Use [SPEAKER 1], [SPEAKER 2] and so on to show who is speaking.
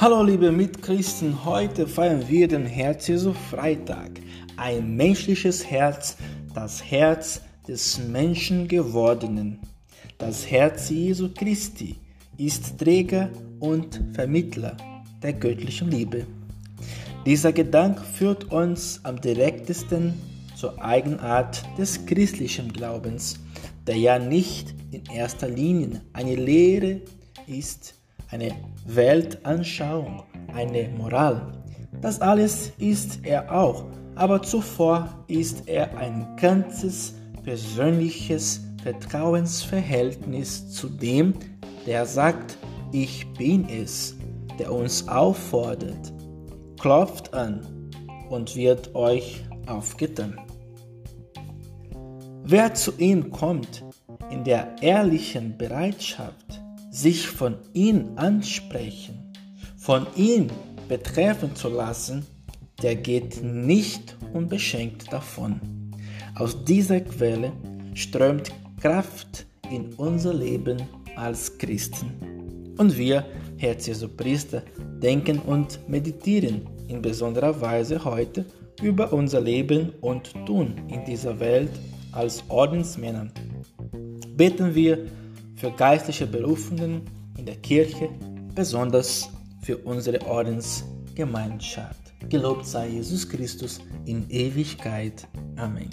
[SPEAKER 1] Hallo liebe Mitchristen, heute feiern wir den Herz Jesu Freitag. Ein menschliches Herz, das Herz des Menschen gewordenen. Das Herz Jesu Christi ist Träger und Vermittler der göttlichen Liebe. Dieser Gedanke führt uns am direktesten zur Eigenart des christlichen Glaubens, der ja nicht in erster Linie eine Lehre ist, eine Weltanschauung, eine Moral. Das alles ist er auch, aber zuvor ist er ein ganzes persönliches Vertrauensverhältnis zu dem, der sagt, ich bin es, der uns auffordert, klopft an und wird euch aufgetan. Wer zu ihm kommt in der ehrlichen Bereitschaft, sich von ihm ansprechen, von ihm betreffen zu lassen, der geht nicht unbeschenkt davon. Aus dieser Quelle strömt Kraft in unser Leben als Christen. Und wir, Herz Jesu Priester, denken und meditieren in besonderer Weise heute über unser Leben und Tun in dieser Welt als Ordensmänner. Beten wir für geistliche Berufungen in der Kirche, besonders für unsere Ordensgemeinschaft. Gelobt sei Jesus Christus in Ewigkeit. Amen.